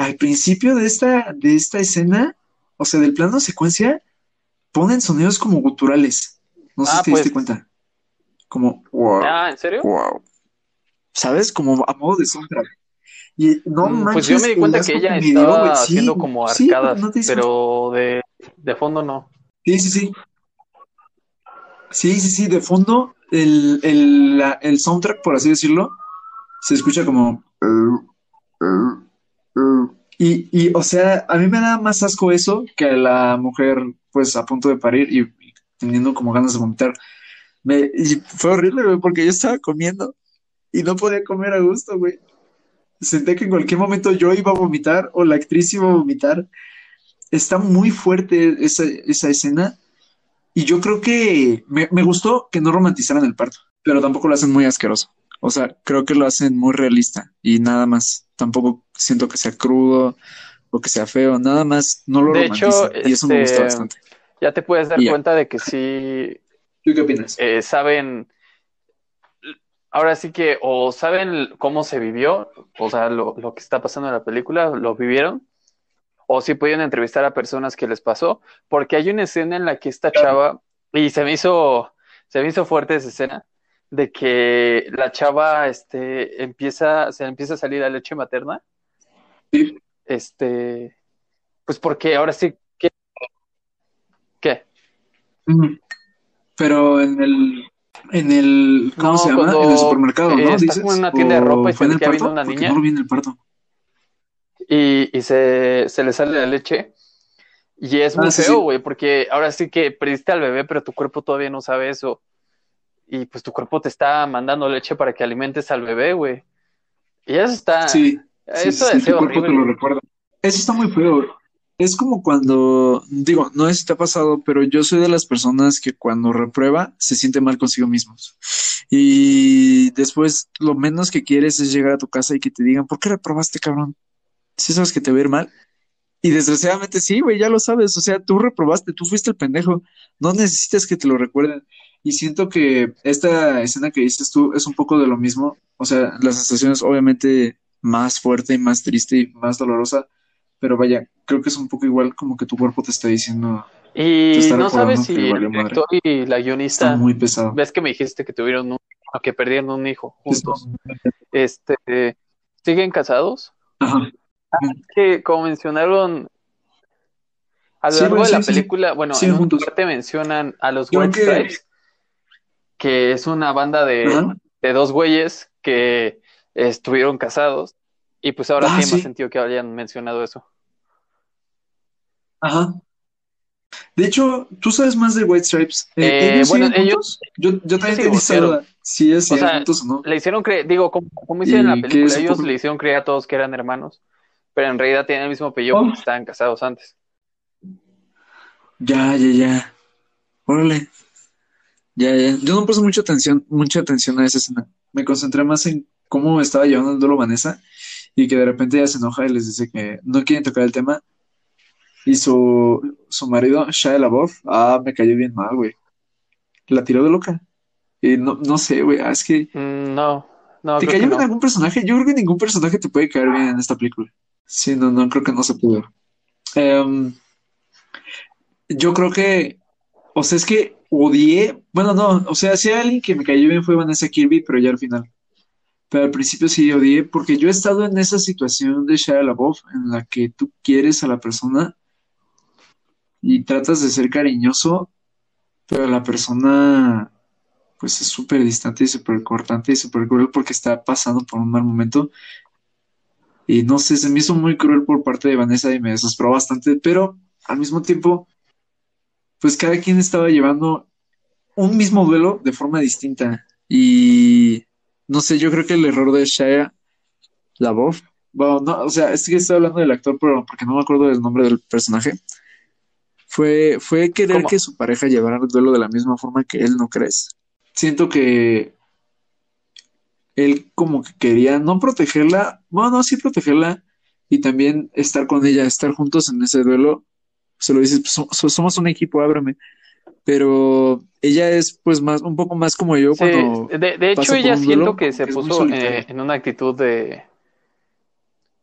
Al principio de esta, de esta escena, o sea, del plano secuencia, ponen sonidos como guturales. No sé ah, si te pues... diste cuenta. Como, wow. Ah, ¿en serio? Wow. ¿Sabes? Como a modo de soundtrack. Y no Mm, manches, Pues yo me di cuenta que ella estaba güey. Sí, haciendo como sí, arcadas, ¿no te diste pero de, de fondo no. Sí, sí, sí. Sí, sí, sí. De fondo, el, el, la- el soundtrack, por así decirlo, se escucha como. Y, y, o sea, a mí me da más asco eso que la mujer, pues, a punto de parir y, y teniendo como ganas de vomitar. Me, y fue horrible, güey, porque yo estaba comiendo y no podía comer a gusto, güey. Senté que en cualquier momento yo iba a vomitar o la actriz iba a vomitar. Está muy fuerte esa, esa escena y yo creo que me, me gustó que no romantizaran el parto, pero tampoco lo hacen muy asqueroso. O sea, creo que lo hacen muy realista y nada más. Tampoco siento que sea crudo o que sea feo, nada más no lo De hecho, y eso me gusta este, bastante. ya te puedes dar Y ya. cuenta de que sí ¿Tú qué opinas? eh, saben, ahora sí que o saben cómo se vivió, o sea, lo, lo que está pasando en la película, lo vivieron, o si pudieron entrevistar a personas que les pasó, porque hay una escena en la que esta chava, y se me hizo, se me hizo fuerte esa escena, de que la chava este, empieza, se le empieza a salir la leche materna, Sí. este, pues porque ahora sí que, ¿qué? Pero en el, en el, ¿cómo No, se llama? En el supermercado, ¿no? está Dices. como en una tienda de ¿O ropa y fue se en ve el que viene parto? una niña no el parto. y, y se, se le sale la leche. Y es muy Ah, sí, feo, sí. güey, porque ahora sí que perdiste al bebé, pero tu cuerpo todavía no sabe eso. Y pues tu cuerpo te está mandando leche para que alimentes al bebé, güey. Y eso está, Sí, sí, eso sí, debe sí, te lo recuerda. Eso está muy feo. Es como cuando, digo, no sé si te ha pasado, pero yo soy de las personas que cuando reprueba se siente mal consigo mismos. Y después lo menos que quieres es llegar a tu casa y que te digan, ¿por qué reprobaste, cabrón? Si sabes que te va a ir mal. Y desgraciadamente sí, güey, ya lo sabes. O sea, tú reprobaste, tú fuiste el pendejo. No necesitas que te lo recuerden. Y siento que esta escena que dices tú es un poco de lo mismo. O sea, la sensación es obviamente más fuerte y más triste y más dolorosa. Pero vaya, creo que es un poco igual como que tu cuerpo te está diciendo, Y está no sabes si el director y la Está guionista, muy pesado. ves que me dijiste que tuvieron un, que perdieron un hijo juntos, este, ¿siguen casados? Ajá. Que como mencionaron a lo Sí, largo de la sí, sí, sí. película, bueno, en una parte mencionan a los White Stripes, que es una banda de, de dos güeyes que estuvieron casados, y pues ahora Ah, tiene más sentido que hayan mencionado eso. Ajá. De hecho, ¿tú sabes más de White Stripes? Eh, Eh, ¿ellos bueno? Yo, yo también tenía. Si ellos O sea, o no. Le hicieron creer, digo, como, como hicieron en ¿Y la película, es ellos poco? le hicieron creer a todos que eran hermanos, pero en realidad tienen el mismo apellido Oh. porque estaban casados antes. Ya, ya, ya. Órale. Ya, ya. Yo no puse mucha atención, mucha atención a esa escena. Me concentré más en cómo estaba llevando el duelo Vanessa y que de repente ella se enoja y les dice que no quieren tocar el tema. Y su, su marido, Shia LaBeouf, ah, me cayó bien mal, güey. La tiró de loca. Y no, no sé, güey, ah, es que... Mm, no, no. ¿Te cayó bien algún personaje? Yo creo que ningún personaje te puede caer bien en esta película. Sí, no, no, creo que no se pudo. Em, yo creo que, o sea, es que odié, bueno, no, o sea, si alguien que me cayó bien fue Vanessa Kirby, pero ya al final. Pero al principio sí odié porque yo he estado en esa situación de Shia LaBeouf en la que tú quieres a la persona y tratas de ser cariñoso, pero la persona pues es súper distante y súper cortante y súper cruel porque está pasando por un mal momento. Y no sé, se me hizo muy cruel por parte de Vanessa y me desesperó bastante, pero al mismo tiempo, pues cada quien estaba llevando un mismo duelo de forma distinta. Y no sé, yo creo que el error de Shia LaBeouf, bueno, no, o sea, es que estoy hablando del actor, pero porque no me acuerdo del nombre del personaje, fue, fue querer que su pareja llevara el duelo de la misma forma que él, ¿no crees? Siento que él como que quería no protegerla, bueno, no, sí protegerla y también estar con ella, estar juntos en ese duelo. Se lo dices, pues, somos un equipo, ábrame. Pero ella es pues más, un poco más como yo cuando... De, de hecho, ella siento que se puso eh, en una actitud de...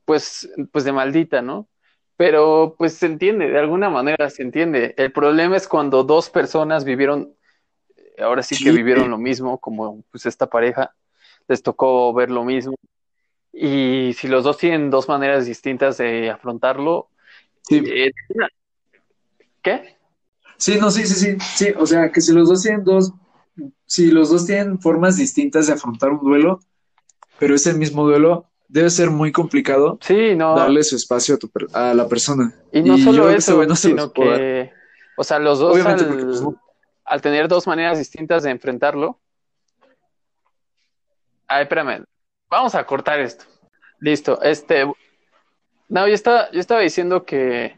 Pues, pues de maldita, ¿no? Pero pues se entiende, de alguna manera se entiende. El problema es cuando dos personas vivieron, ahora sí que vivieron lo mismo, como pues esta pareja, les tocó ver lo mismo. Y si los dos tienen dos maneras distintas de afrontarlo, eh, ¿qué? Sí, no, sí, sí, sí, sí, o sea, que si los dos tienen dos, si los dos tienen formas distintas de afrontar un duelo, pero es el mismo duelo, debe ser muy complicado sí, no. darle su espacio a, la persona. Y no solo eso, sino que, o sea, los dos al, pues, al, tener dos maneras distintas de enfrentarlo, Ay, espérame. Vamos a cortar esto. Listo. Este. No, yo estaba, yo estaba diciendo que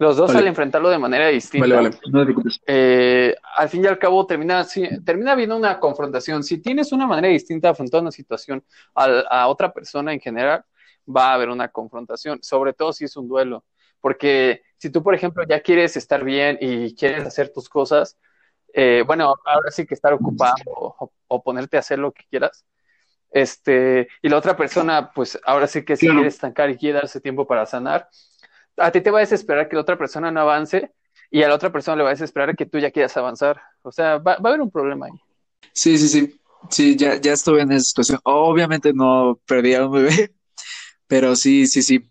los dos al enfrentarlo de manera distinta. Vale, vale. Eh, al fin y al cabo termina, termina habiendo una confrontación. Si tienes una manera distinta de afrontar una situación a, otra persona en general, va a haber una confrontación, sobre todo si es un duelo. Porque si tú, por ejemplo, ya quieres estar bien y quieres hacer tus cosas, eh, bueno, ahora sí que estar ocupado o, ponerte a hacer lo que quieras, este, y la otra persona, pues ahora sí que si quiere estancar y quiere darse tiempo para sanar, a ti te va a desesperar que la otra persona no avance y a la otra persona le va a desesperar que tú ya quieras avanzar. O sea, va, a haber un problema ahí. Sí, sí, sí. Sí, ya, ya estuve en esa situación. Obviamente no perdí a un bebé, pero sí, sí, sí.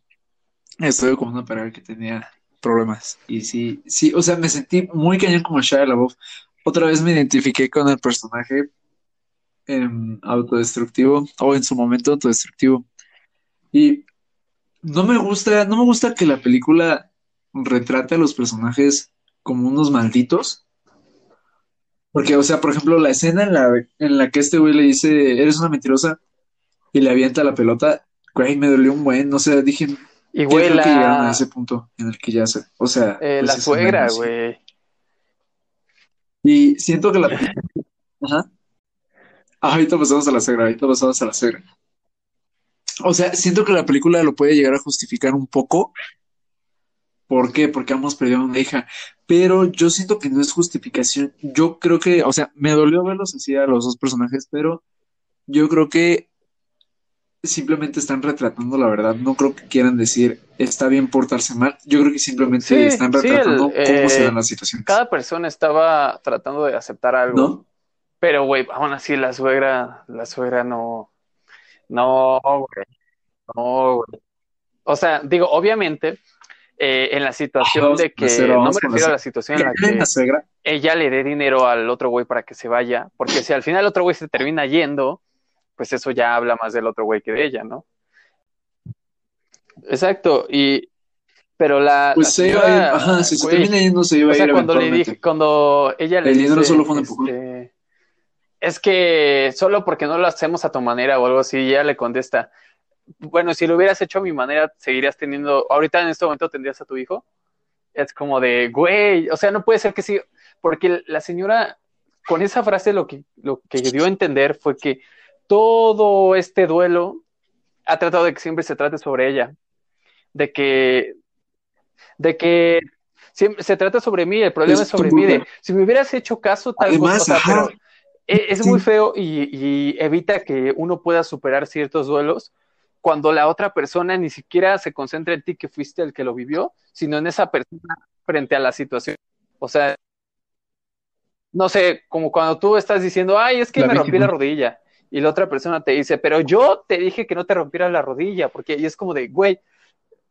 Estuve como una pareja que tenía problemas. Y sí, sí, o sea, me sentí muy cañón como Shia LaBeouf. Otra vez me identifiqué con el personaje autodestructivo o en su momento autodestructivo. Y no me gusta, no me gusta que la película retrate a los personajes como unos malditos. Porque, o sea, por ejemplo, la escena en la, en la que este güey le dice, eres una mentirosa, y le avienta la pelota, güey, me dolió un buen, no sé, dije, y güey, la... que llegaron a ese punto en el que ya se, o sea... Eh, pues la suegra, güey. Y siento que la... Ajá. Ah, ahorita pasamos a la suegra, ahorita pasamos a la suegra. O sea, siento que la película lo puede llegar a justificar un poco. ¿Por qué? Porque hemos perdido a una hija. Pero yo siento que no es justificación. Yo creo que, o sea, me dolió verlos así a los dos personajes, pero yo creo que simplemente están retratando la verdad. No creo que quieran decir está bien portarse mal. Yo creo que simplemente están retratando cómo se dan las situaciones. Cada persona estaba tratando de aceptar algo. ¿No? Pero, güey, aún así la suegra, la suegra no, no, güey, no, güey. O sea, digo, obviamente, eh, en la situación de que, no me refiero a la situación en la que ella le dé dinero al otro güey para que se vaya, porque si al final el otro güey se termina yendo, pues eso ya habla más del otro güey que de ella, ¿no? Exacto, y, pero la. Pues se iba a ir, ajá, si se termina yendo, se iba a ir. Cuando le dije, cuando ella le El dinero solo fue un empujón. Este, es que solo porque no lo hacemos a tu manera o algo así, ella le contesta, bueno, si lo hubieras hecho a mi manera, seguirías teniendo, ahorita en este momento tendrías a tu hijo. Es como de, güey, o sea, no puede ser que sí, porque la señora, con esa frase lo que, lo que dio a entender fue que todo este duelo ha tratado de que siempre se trate sobre ella, de que de que siempre se trata sobre mí, el problema es, sobre mí, de si me hubieras hecho caso tal cosa, pero e, es, muy feo y, evita que uno pueda superar ciertos duelos cuando la otra persona ni siquiera se concentra en ti que fuiste el que lo vivió, sino en esa persona frente a la situación. O sea, no sé, como cuando tú estás diciendo, ay, es que me rompí la rodilla, y la otra persona te dice, pero yo te dije que no te rompieras la rodilla, porque y es como de, güey,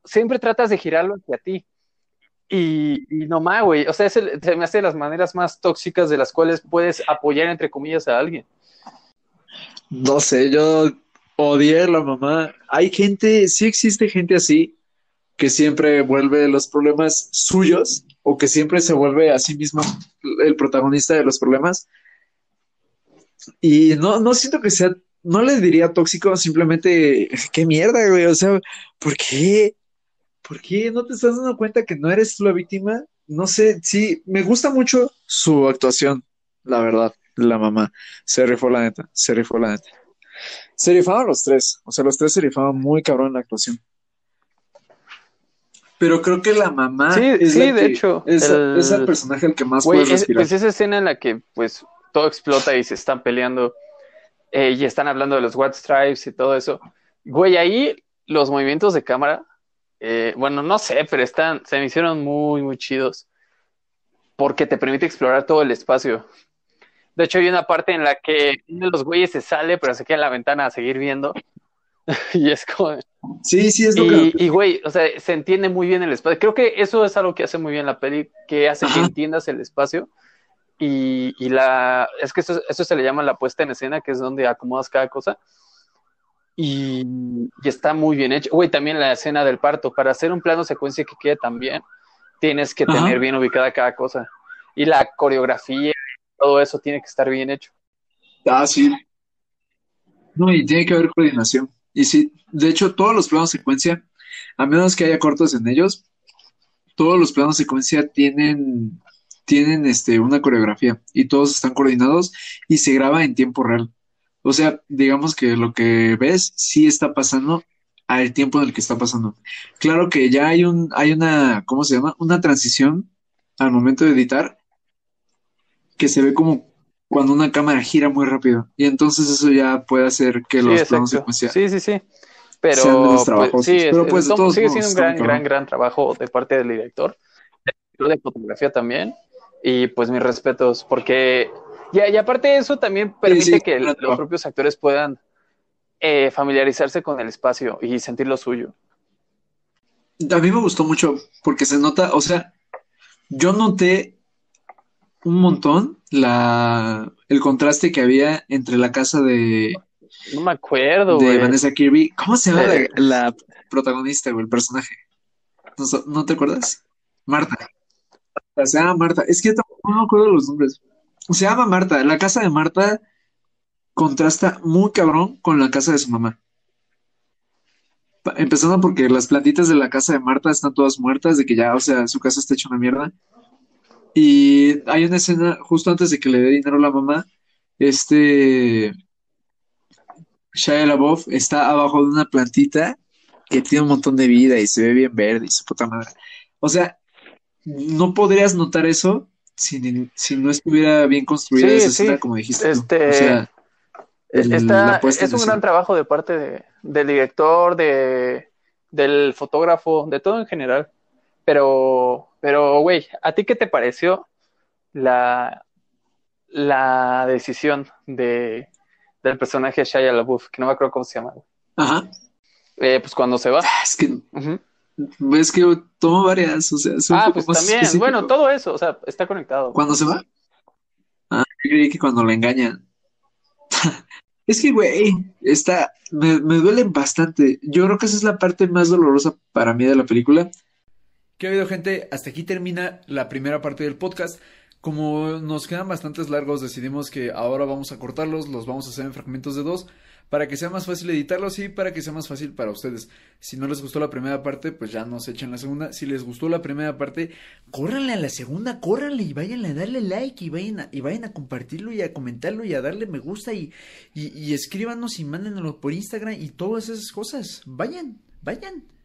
siempre tratas de girarlo hacia ti. Y, y no más, güey, o sea, se me hace de las maneras más tóxicas de las cuales puedes apoyar, entre comillas, a alguien. No sé, yo odié la mamá. Hay gente, sí existe gente así, que siempre vuelve los problemas suyos o que siempre se vuelve a sí mismo el protagonista de los problemas. Y no, no siento que sea, no le diría tóxico, simplemente, qué mierda, güey, o sea, ¿por qué? ¿por qué no te estás dando cuenta que no eres tú la víctima? No sé, sí, me gusta mucho su actuación, la verdad, la mamá. Se rifó la neta, se rifó la neta. Se rifaban los tres, o sea, los tres se rifaban muy cabrón en la actuación. Pero creo que la mamá sí, es sí, de hecho, es, el... personaje el que más puede respirar. pues esa escena en la que pues todo explota y se están peleando eh, y están hablando de los White Stripes y todo eso. Güey, ahí los movimientos de cámara eh, bueno, no sé, pero están, se me hicieron muy, muy chidos. Porque te permite explorar todo el espacio. De hecho, hay una parte en la que uno de los güeyes se sale, pero se queda en la ventana a seguir viendo. y es como. Sí, sí, es lo y, que. Y, güey, o sea, se entiende muy bien el espacio. Creo que eso es algo que hace muy bien la peli, que hace que entiendas el espacio. Y, y la. Es que eso, eso se le llama la puesta en escena, que es donde acomodas cada cosa y, está muy bien hecho. Güey, también la escena del parto, para hacer un plano secuencia que quede tan bien, tienes que tener bien ubicada cada cosa. Y la coreografía, todo eso tiene que estar bien hecho. Ah, sí. No, y tiene que haber coordinación. Y sí, de hecho, todos los planos secuencia, a menos que haya cortos en ellos, todos los planos secuencia tienen, tienen este, una coreografía y todos están coordinados y se graba en tiempo real. O sea, digamos que lo que ves sí está pasando al tiempo en el que está pasando. Claro que ya hay un, hay una, ¿cómo se llama? Una transición al momento de editar que se ve como cuando una cámara gira muy rápido. Y entonces eso ya puede hacer que los planos secuencia Sí, sí, sí. Pero, pues, sí, Pero pues, sigue siendo un gran, gran, gran trabajo de parte del director, de fotografía también. Y pues mis respetos, porque y, y aparte eso también permite que los propios actores puedan eh, familiarizarse con el espacio y sentir lo suyo. A mí me gustó mucho porque se nota, o sea, yo noté un montón la el contraste que había entre la casa de no me acuerdo de Vanessa Kirby. Cómo se llama la, protagonista o el personaje ¿No, te acuerdas? Marta se llama Marta es que no me acuerdo los nombres se llama Marta. La casa de Marta contrasta muy cabrón con la casa de su mamá. Empezando porque las plantitas de la casa de Marta están todas muertas, de que ya, o sea, su casa está hecha una mierda. Y hay una escena justo antes de que le dé dinero a la mamá. Este. Shia LaBeouf está abajo de una plantita que tiene un montón de vida y se ve bien verde y su puta madre. O sea, no podrías notar eso si, si no estuviera bien construida esa escena, como dijiste. Este, O sea, es un gran trabajo de parte de, del director, de, del fotógrafo, de todo en general. Pero, pero, güey, ¿a ti qué te pareció la, la decisión de, del personaje Shia LaBeouf, que no me acuerdo cómo se llama? Ajá. Eh, pues cuando se va. Ah, es que ves que tomo varias, o sea, ah, pues también, bueno, todo eso, o sea, está conectado. ¿Cuándo se va? Ah, yo creí que cuando la engañan. es que, güey, está, me, me duelen bastante. Yo creo que esa es la parte más dolorosa para mí de la película. ¿Qué ha habido, gente? Hasta aquí termina la primera parte del podcast. Como nos quedan bastantes largos, decidimos que ahora vamos a cortarlos, los vamos a hacer en fragmentos de dos para que sea más fácil editarlos y para que sea más fácil para ustedes. Si no les gustó la primera parte, pues ya nos echen la segunda. Si les gustó la primera parte, córranle a la segunda, córranle y vayan a darle like y vayan a, y vayan a compartirlo y a comentarlo y a darle me gusta y, y, y escríbanos y mándenlo por Instagram y todas esas cosas. Vayan, vayan.